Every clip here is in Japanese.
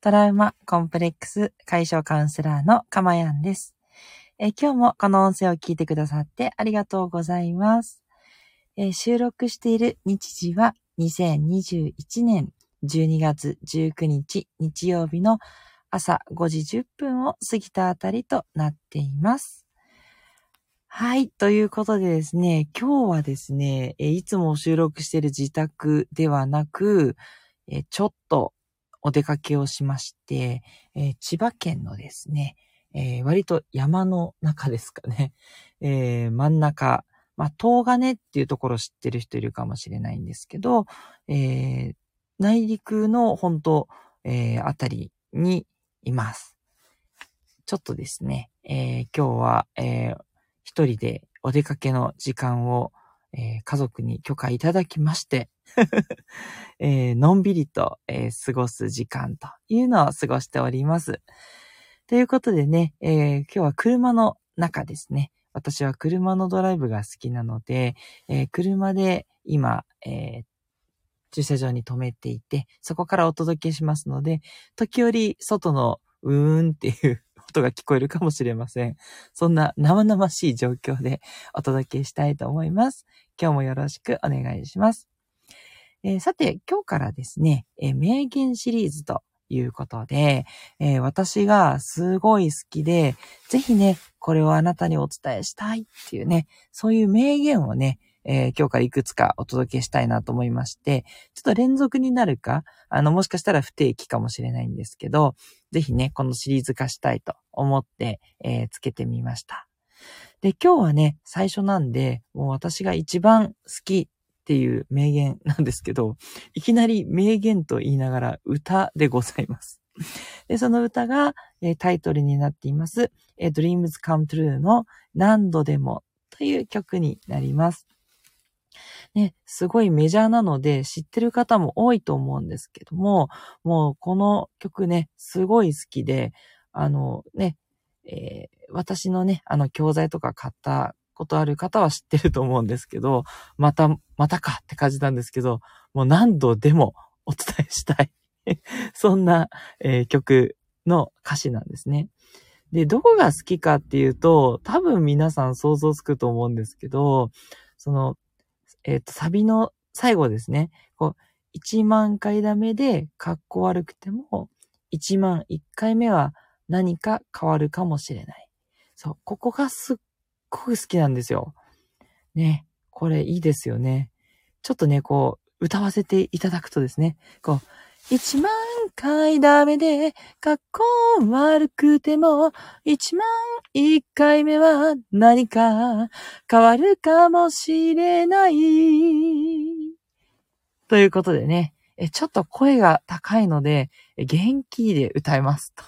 トラウマコンプレックス解消カウンセラーのかまやんです。え今日もこの音声を聞いてくださってありがとうございます。え収録している日時は2021年12月19日日曜日の朝5時10分を過ぎたあたりとなっています。はい。ということでですね、今日はですね、いつも収録している自宅ではなく、ちょっとお出かけをしまして、えー、千葉県のですね、えー、割と山の中ですかね、えー、真ん中、まあ、東金っていうところ知ってる人いるかもしれないんですけど、え内陸の本当、えあたりにいます。ちょっとですね、え今日は、え一人でお出かけの時間をえ、家族に許可いただきまして えー、のんびりと、えー、過ごす時間というのを過ごしております。ということでね、え今日は車の中ですね。私は車のドライブが好きなので、え車で今、え駐車場に停めていて、そこからお届けしますので、時折外のうーんっていう 音が聞こえるかもしれません。そんな生々しい状況でお届けしたいと思います。今日もよろしくお願いします。えー、さて、今日からですね、えー、名言シリーズということで、えー、私がすごい好きで、ぜひね、これをあなたにお伝えしたいっていうね、そういう名言をね、え、今日からいくつかお届けしたいなと思いまして、ちょっと連続になるか、あの、もしかしたら不定期かもしれないんですけど、ぜひね、このシリーズ化したいと思って、え、つけてみました。で、今日はね、最初なんで、もう私が一番好きっていう名言なんですけど、いきなり名言と言いながら歌でございます。で、その歌が、えー、タイトルになっています、えー、Dreams Come True の何度でもという曲になります。ね、すごいメジャーなので知ってる方も多いと思うんですけども、もうこの曲ね、すごい好きで、あのね、えー、私のね、あの教材とか買ったことある方は知ってると思うんですけど、また、またかって感じなんですけど、もう何度でもお伝えしたい そんな、えー、曲の歌詞なんですね。で、どこが好きかっていうと、多分皆さん想像つくと思うんですけど、その、えっ、ー、と、サビの最後ですね。こう、1万回ダメで、かっこ悪くても、1万1回目は何か変わるかもしれない。そう、ここがすっごく好きなんですよ。ね、これいいですよね。ちょっとね、こう、歌わせていただくとですね、こう、一万回ダメで、かっこ悪くても、一万一回目は何か変わるかもしれない。ということでね、えちょっと声が高いので、元気で歌いますと。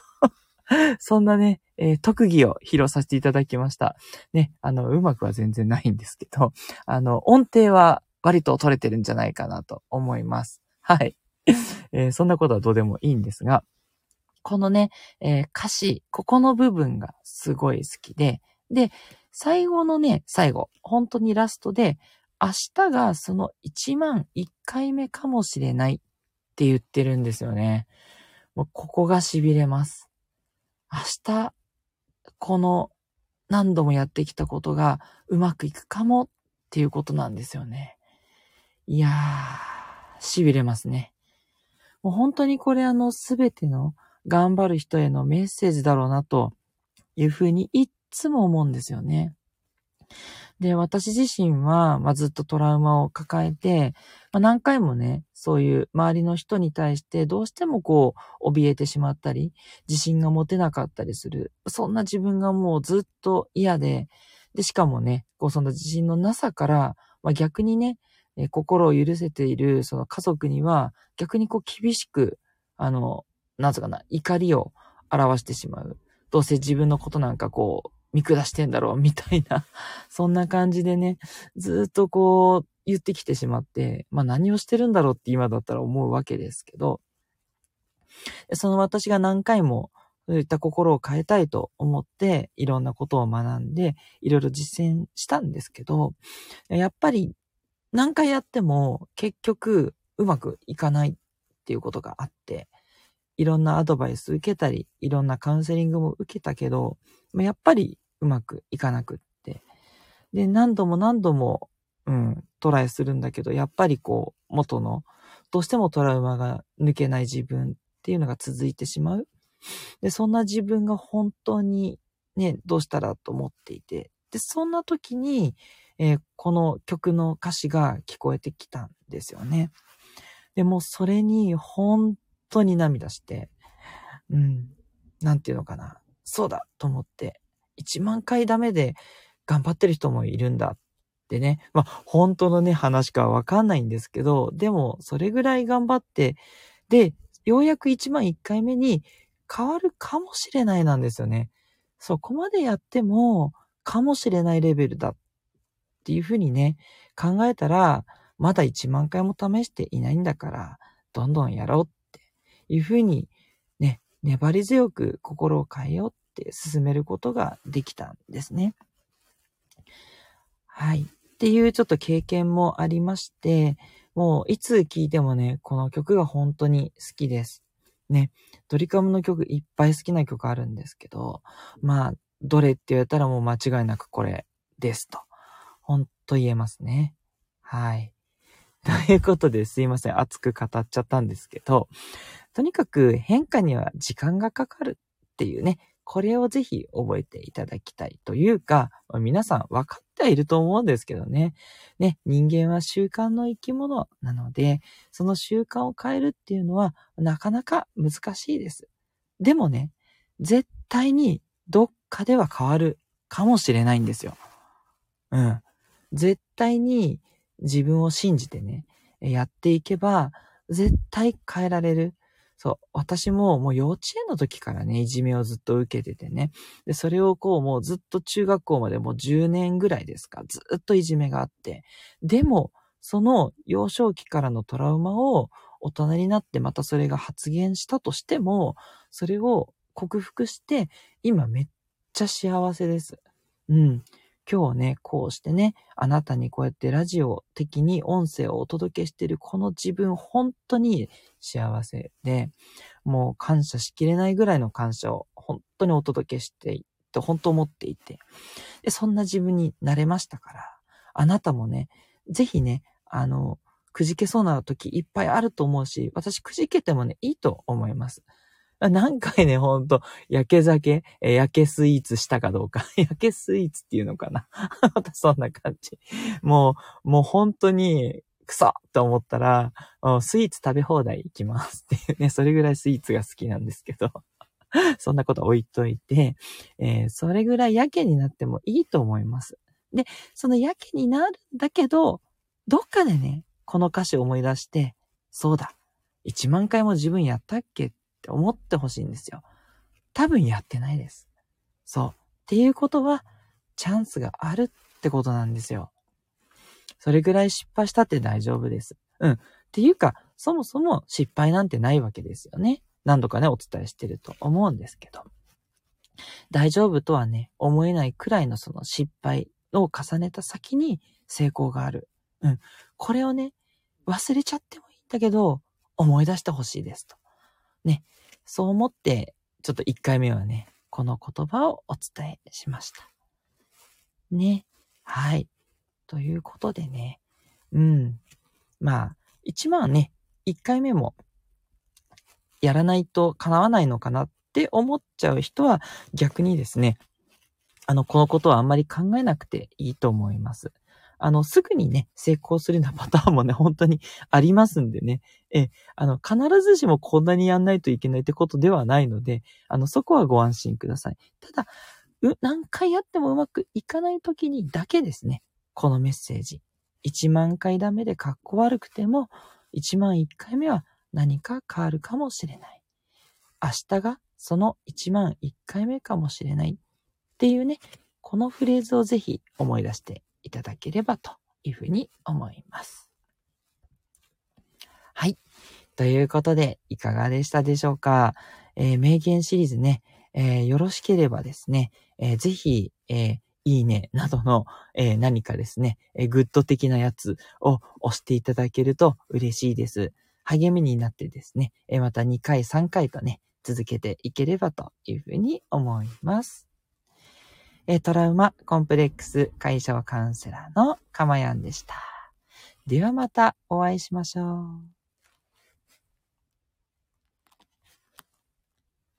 そんなね、えー、特技を披露させていただきました。ね、あの、うまくは全然ないんですけど、あの、音程は割と取れてるんじゃないかなと思います。はい。えー、そんなことはどうでもいいんですが、このね、えー、歌詞、ここの部分がすごい好きで、で、最後のね、最後、本当にラストで、明日がその1万1回目かもしれないって言ってるんですよね。もうここが痺れます。明日、この何度もやってきたことがうまくいくかもっていうことなんですよね。いやー、痺れますね。もう本当にこれあのすべての頑張る人へのメッセージだろうなというふうにいっつも思うんですよね。で、私自身は、まあ、ずっとトラウマを抱えて、まあ、何回もね、そういう周りの人に対してどうしてもこう、怯えてしまったり、自信が持てなかったりする。そんな自分がもうずっと嫌で、で、しかもね、こう、その自信のなさから、まあ、逆にね、え心を許せているその家族には逆にこう厳しく、あの、なんつうかな、怒りを表してしまう。どうせ自分のことなんかこう、見下してんだろう、みたいな、そんな感じでね、ずっとこう、言ってきてしまって、まあ何をしてるんだろうって今だったら思うわけですけど、その私が何回もそういった心を変えたいと思って、いろんなことを学んで、いろいろ実践したんですけど、やっぱり何回やっても結局うまくいかないっていうことがあって、いろんなアドバイス受けたり、いろんなカウンセリングも受けたけど、やっぱりうまくいかなくって。で、何度も何度も、うん、トライするんだけど、やっぱりこう、元の、どうしてもトラウマが抜けない自分っていうのが続いてしまう。で、そんな自分が本当にね、どうしたらと思っていて。で、そんな時に、えー、この曲の歌詞が聞こえてきたんですよね。でもそれに本当に涙して、うん、なんていうのかな。そうだと思って、1万回ダメで頑張ってる人もいるんだってね。まあ、本当のね、話かわかんないんですけど、でも、それぐらい頑張って、で、ようやく1万1回目に変わるかもしれないなんですよね。そこまでやっても、かもしれないレベルだっていうふうにね、考えたら、まだ1万回も試していないんだから、どんどんやろうっいうふうに、ね、粘り強く心を変えようって進めることができたんですね。はい。っていうちょっと経験もありまして、もういつ聴いてもね、この曲が本当に好きです。ね。ドリカムの曲いっぱい好きな曲あるんですけど、まあ、どれって言われたらもう間違いなくこれですと。ほんと言えますね。はい。ということですいません。熱く語っちゃったんですけど、とにかく変化には時間がかかるっていうね、これをぜひ覚えていただきたいというか、皆さん分かってはいると思うんですけどね。ね、人間は習慣の生き物なので、その習慣を変えるっていうのはなかなか難しいです。でもね、絶対にどっかでは変わるかもしれないんですよ。うん。絶対に自分を信じてね、やっていけば、絶対変えられる。そう。私ももう幼稚園の時からね、いじめをずっと受けててね。で、それをこうもうずっと中学校までもう10年ぐらいですか、ずっといじめがあって。でも、その幼少期からのトラウマを大人になってまたそれが発現したとしても、それを克服して、今めっちゃ幸せです。うん。今日ね、こうしてね、あなたにこうやってラジオ的に音声をお届けしてるこの自分、本当に幸せで、もう感謝しきれないぐらいの感謝を本当にお届けしていて、本当思っていて、で、そんな自分になれましたから、あなたもね、ぜひね、あの、くじけそうな時いっぱいあると思うし、私くじけてもね、いいと思います。何回ね、ほんと、焼け酒、え焼けスイーツしたかどうか。焼けスイーツっていうのかな。またそんな感じ。もう、もう本当に、くそって思ったら、スイーツ食べ放題行きますっていうね、それぐらいスイーツが好きなんですけど。そんなこと置いといて、えー、それぐらいやけになってもいいと思います。で、そのやけになるんだけど、どっかでね、この歌詞を思い出して、そうだ、1万回も自分やったっけって思ってほしいんですよ。多分やってないです。そう。っていうことは、チャンスがあるってことなんですよ。それぐらい失敗したって大丈夫です。うん。っていうか、そもそも失敗なんてないわけですよね。何度かね、お伝えしてると思うんですけど。大丈夫とはね、思えないくらいのその失敗を重ねた先に成功がある。うん。これをね、忘れちゃってもいいんだけど、思い出してほしいですと。ね、そう思って、ちょっと1回目はね、この言葉をお伝えしました。ね。はい。ということでね。うん。まあ、一番ね、1回目もやらないと叶わないのかなって思っちゃう人は逆にですね、あの、このことはあんまり考えなくていいと思います。あの、すぐにね、成功するようなパターンもね、本当にありますんでね。え、あの、必ずしもこんなにやんないといけないってことではないので、あの、そこはご安心ください。ただ、う、何回やってもうまくいかない時にだけですね、このメッセージ。1万回ダメで格好悪くても、1万1回目は何か変わるかもしれない。明日がその1万1回目かもしれないっていうね、このフレーズをぜひ思い出していただければというふうに思います。はい。ということで、いかがでしたでしょうか？えー、名言シリーズね、えー、よろしければですね、えー、ぜひ、えー、いいねなどの、え、何かですね、えー、グッド的なやつを押していただけると嬉しいです。励みになってですね、えまた2回、3回とね、続けていければというふうに思います。えトラウマコンプレックス解消カウンセラーのかまやんでした。ではまたお会いしましょう。